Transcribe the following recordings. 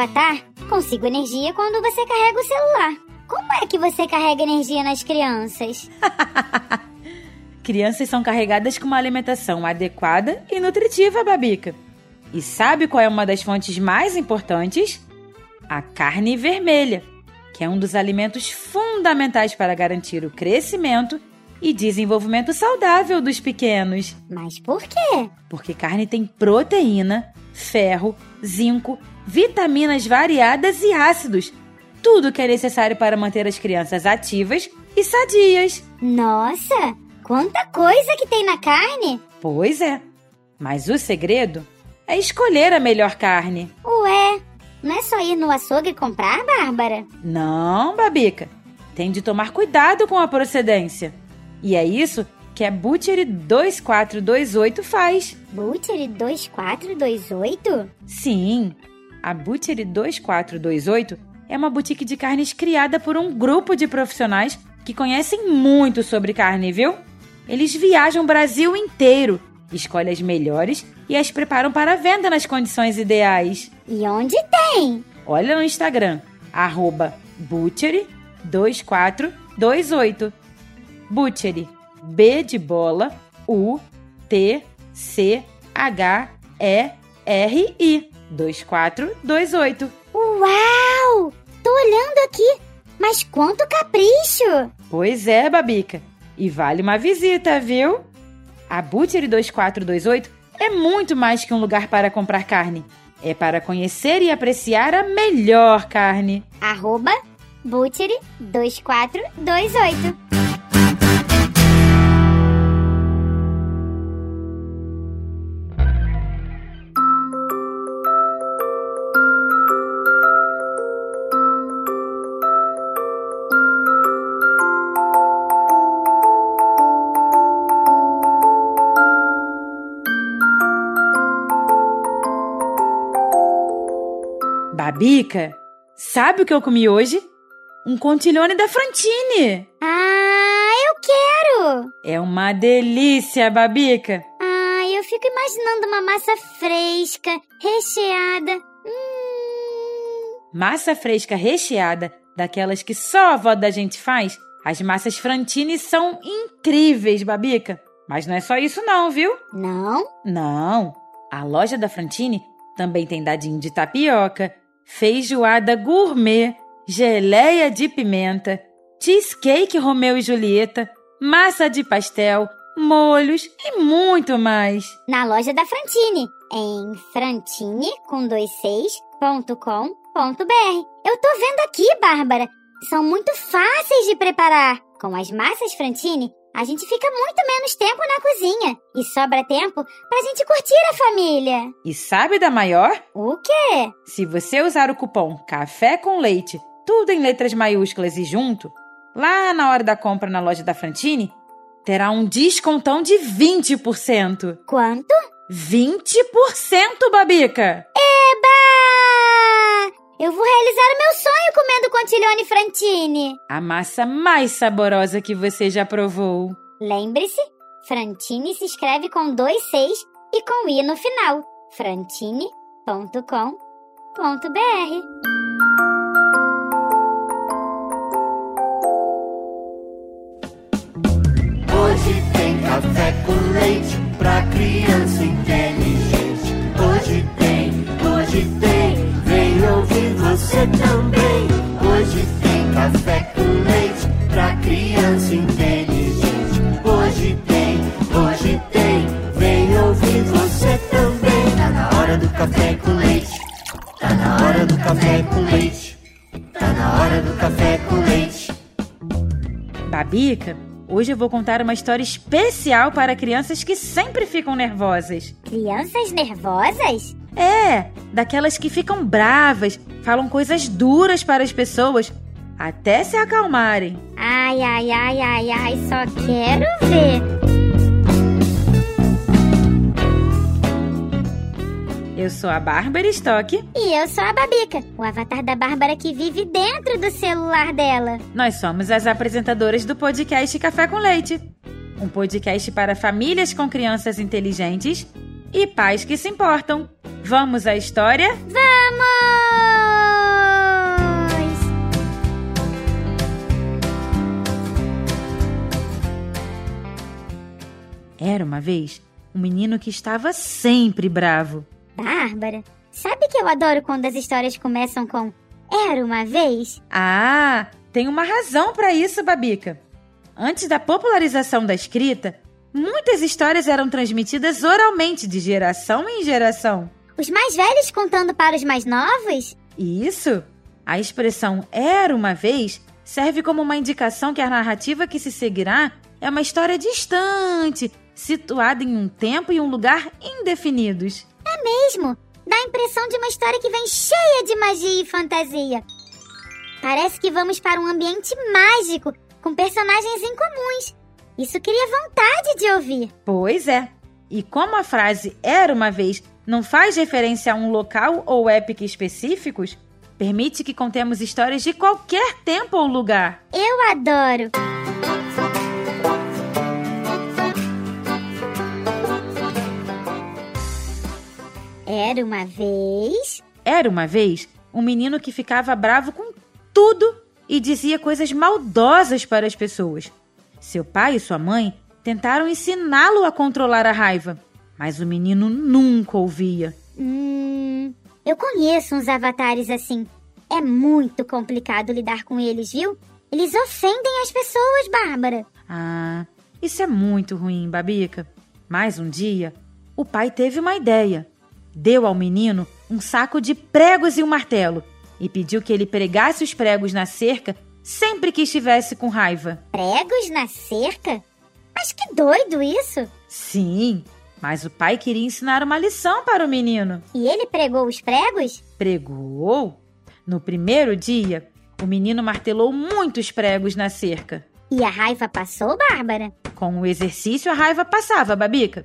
avatar, consigo energia quando você carrega o celular. Como é que você carrega energia nas crianças? Crianças são carregadas com uma alimentação adequada e nutritiva, Babica. E sabe qual é uma das fontes mais importantes? A carne vermelha, que é um dos alimentos fundamentais para garantir o crescimento e desenvolvimento saudável dos pequenos. Mas por quê? Porque carne tem proteína, ferro, zinco, vitaminas variadas e ácidos. Tudo que é necessário para manter as crianças ativas e sadias. Nossa, quanta coisa que tem na carne! Pois é. Mas o segredo é escolher a melhor carne. Ué, não é só ir no açougue comprar, Bárbara? Não, Babica. Tem de tomar cuidado com a procedência. E é isso que a Butchery 2428 faz. Butchery 2428? Sim, a Butchery 2428 é uma boutique de carnes criada por um grupo de profissionais que conhecem muito sobre carne, viu? Eles viajam o Brasil inteiro, escolhem as melhores e as preparam para venda nas condições ideais. E onde tem? Olha no Instagram, arroba Butchery2428. Butchery, B de bola, U, T, C, H, E, R, I. 2428. Uau! Tô olhando aqui, mas quanto capricho! Pois é, Babica. E vale uma visita, viu? A Butchery 2428 é muito mais que um lugar para comprar carne. É para conhecer e apreciar a melhor carne. Arroba Butchery 2428. Babica, sabe o que eu comi hoje? Um contiglione da Frantini. Ah, eu quero! É uma delícia, Babica. Ah, eu fico imaginando uma massa fresca, recheada. Hum. Massa fresca recheada, daquelas que só a avó da gente faz. As massas Frantini são incríveis, Babica. Mas não é só isso não, viu? Não? Não. A loja da Frantini também tem dadinho de tapioca, feijoada gourmet, geleia de pimenta, cheesecake Romeu e Julieta, massa de pastel, molhos e muito mais. Na loja da Frantini, em frantini com dois. Eu tô vendo aqui, Bárbara. São muito fáceis de preparar. Com as massas Frantini, a gente fica muito menos tempo na cozinha e sobra tempo pra gente curtir a família. E sabe da maior? O quê? Se você usar o cupom Café com Leite, tudo em letras maiúsculas e junto, lá na hora da compra na loja da Frantini, terá um descontão de 20%. Quanto? 20%, Babica! Eu vou realizar o meu sonho comendo contiglione Frantini. A massa mais saborosa que você já provou. Lembre-se, Frantini se escreve com dois seis e com i no final. frantini.com.br Hoje tem café com leite pra criança inteligente. Você também. Hoje tem café com leite pra criança inteligente. Hoje tem, hoje tem, vem ouvir você também. Tá na hora do café com leite. Tá na hora do café com leite. Tá na hora do café com leite. Babica, hoje eu vou contar uma história especial para crianças que sempre ficam nervosas. Crianças nervosas? É, daquelas que ficam bravas, falam coisas duras para as pessoas, até se acalmarem. Ai, ai, ai, ai, ai, só quero ver. Eu sou a Bárbara Stock. E eu sou a Babica, o avatar da Bárbara que vive dentro do celular dela. Nós somos as apresentadoras do podcast Café com Leite. Um podcast para famílias com crianças inteligentes e pais que se importam. Vamos à história? Vamos! Era uma vez um menino que estava sempre bravo. Bárbara, sabe que eu adoro quando as histórias começam com Era uma vez? Ah, tem uma razão para isso, Babica. Antes da popularização da escrita, muitas histórias eram transmitidas oralmente de geração em geração. Os mais velhos contando para os mais novos? Isso! A expressão era uma vez serve como uma indicação que a narrativa que se seguirá é uma história distante, situada em um tempo e um lugar indefinidos. É mesmo! Dá a impressão de uma história que vem cheia de magia e fantasia. Parece que vamos para um ambiente mágico, com personagens incomuns. Isso cria vontade de ouvir. Pois é. E como a frase era uma vez não faz referência a um local ou época específicos, permite que contemos histórias de qualquer tempo ou lugar. Eu adoro! Era uma vez. Era uma vez um menino que ficava bravo com tudo e dizia coisas maldosas para as pessoas. Seu pai e sua mãe tentaram ensiná-lo a controlar a raiva, mas o menino nunca ouvia. Hum. Eu conheço uns avatares assim. É muito complicado lidar com eles, viu? Eles ofendem as pessoas, Bárbara. Ah, isso é muito ruim, Babica. Mas um dia, o pai teve uma ideia. Deu ao menino um saco de pregos e um martelo e pediu que ele pregasse os pregos na cerca sempre que estivesse com raiva. Pregos na cerca? Mas que doido isso! Sim, mas o pai queria ensinar uma lição para o menino. E ele pregou os pregos? Pregou? No primeiro dia, o menino martelou muitos pregos na cerca. E a raiva passou, Bárbara? Com o exercício, a raiva passava, Babica.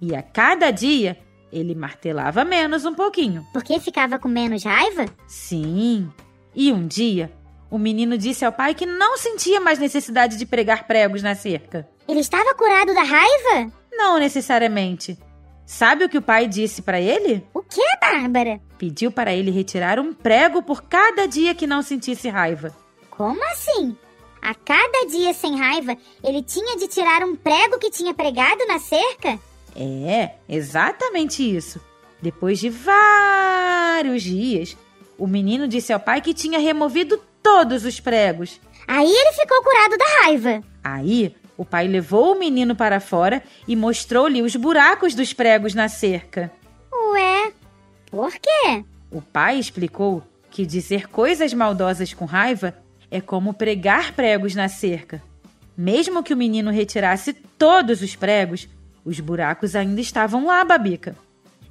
E a cada dia, ele martelava menos um pouquinho. Porque ficava com menos raiva? Sim. E um dia, o menino disse ao pai que não sentia mais necessidade de pregar pregos na cerca. Ele estava curado da raiva? Não necessariamente. Sabe o que o pai disse para ele? O que, Bárbara? Pediu para ele retirar um prego por cada dia que não sentisse raiva. Como assim? A cada dia sem raiva, ele tinha de tirar um prego que tinha pregado na cerca? É, exatamente isso. Depois de vários dias, o menino disse ao pai que tinha removido todos os pregos. Aí ele ficou curado da raiva. Aí, o pai levou o menino para fora e mostrou-lhe os buracos dos pregos na cerca. Ué, por quê? O pai explicou que dizer coisas maldosas com raiva é como pregar pregos na cerca. Mesmo que o menino retirasse todos os pregos, os buracos ainda estavam lá, Babica.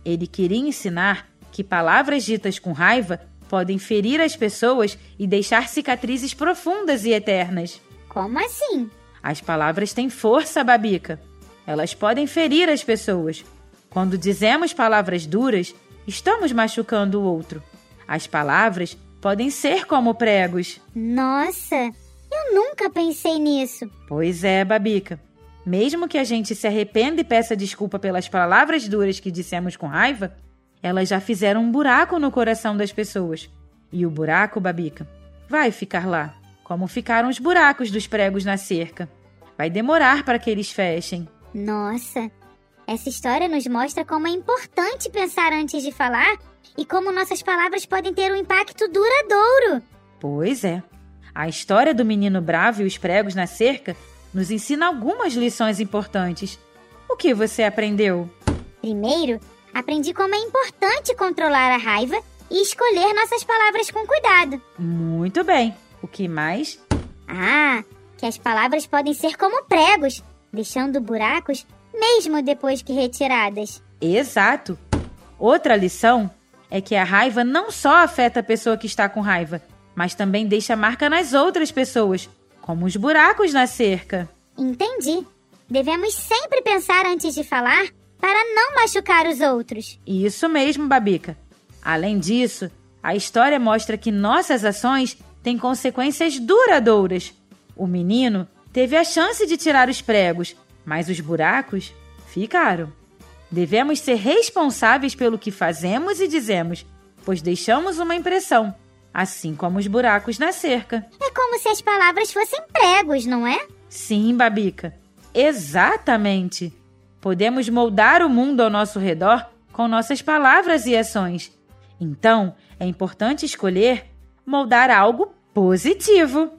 Ele queria ensinar que palavras ditas com raiva podem ferir as pessoas e deixar cicatrizes profundas e eternas. Como assim? As palavras têm força, Babica. Elas podem ferir as pessoas. Quando dizemos palavras duras, estamos machucando o outro. As palavras podem ser como pregos. Nossa, eu nunca pensei nisso. Pois é, Babica. Mesmo que a gente se arrependa e peça desculpa pelas palavras duras que dissemos com raiva, elas já fizeram um buraco no coração das pessoas. E o buraco, Babica, vai ficar lá, como ficaram os buracos dos pregos na cerca. Vai demorar para que eles fechem. Nossa, essa história nos mostra como é importante pensar antes de falar e como nossas palavras podem ter um impacto duradouro. Pois é. A história do menino bravo e os pregos na cerca nos ensina algumas lições importantes. O que você aprendeu? Primeiro, aprendi como é importante controlar a raiva e escolher nossas palavras com cuidado. Muito bem. O que mais? Ah, que as palavras podem ser como pregos, deixando buracos mesmo depois que retiradas. Exato. Outra lição é que a raiva não só afeta a pessoa que está com raiva, mas também deixa marca nas outras pessoas, como os buracos na cerca. Entendi. Devemos sempre pensar antes de falar para não machucar os outros. Isso mesmo, Babica. Além disso, a história mostra que nossas ações têm consequências duradouras. O menino teve a chance de tirar os pregos, mas os buracos ficaram. Devemos ser responsáveis pelo que fazemos e dizemos, pois deixamos uma impressão, assim como os buracos na cerca. É como se as palavras fossem pregos, não é? Sim, Babica. Exatamente. podemos moldar o mundo ao nosso redor com nossas palavras e ações. Então, é importante escolher moldar algo positivo.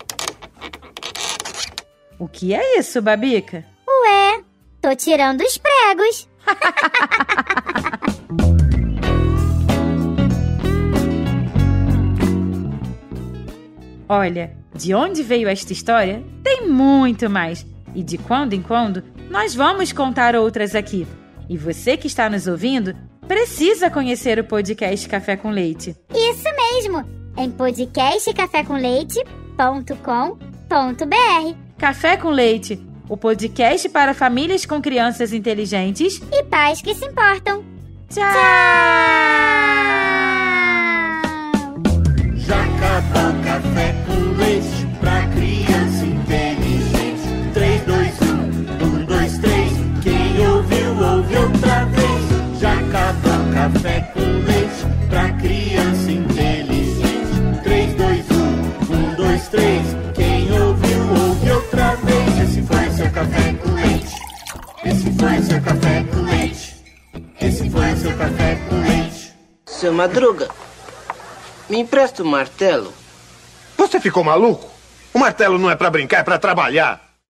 O que é isso, Babica? Ué, tô tirando os pregos. Olha, de onde veio esta história? Tem muito mais. E de quando em quando, nós vamos contar outras aqui. E você que está nos ouvindo, precisa conhecer o podcast Café com Leite. Isso mesmo, em podcastcafécomleite.com.br. Café com Leite, o podcast para famílias com crianças inteligentes E pais que se importam. Tchau! Já acabou café com leite pra criança inteligente. 3, 2, 1, 1, 2, 3. Quem ouviu, ouve outra vez. Já acabou café com leite Madruga, me empresta o martelo? Você ficou maluco? O martelo não é pra brincar, é pra trabalhar.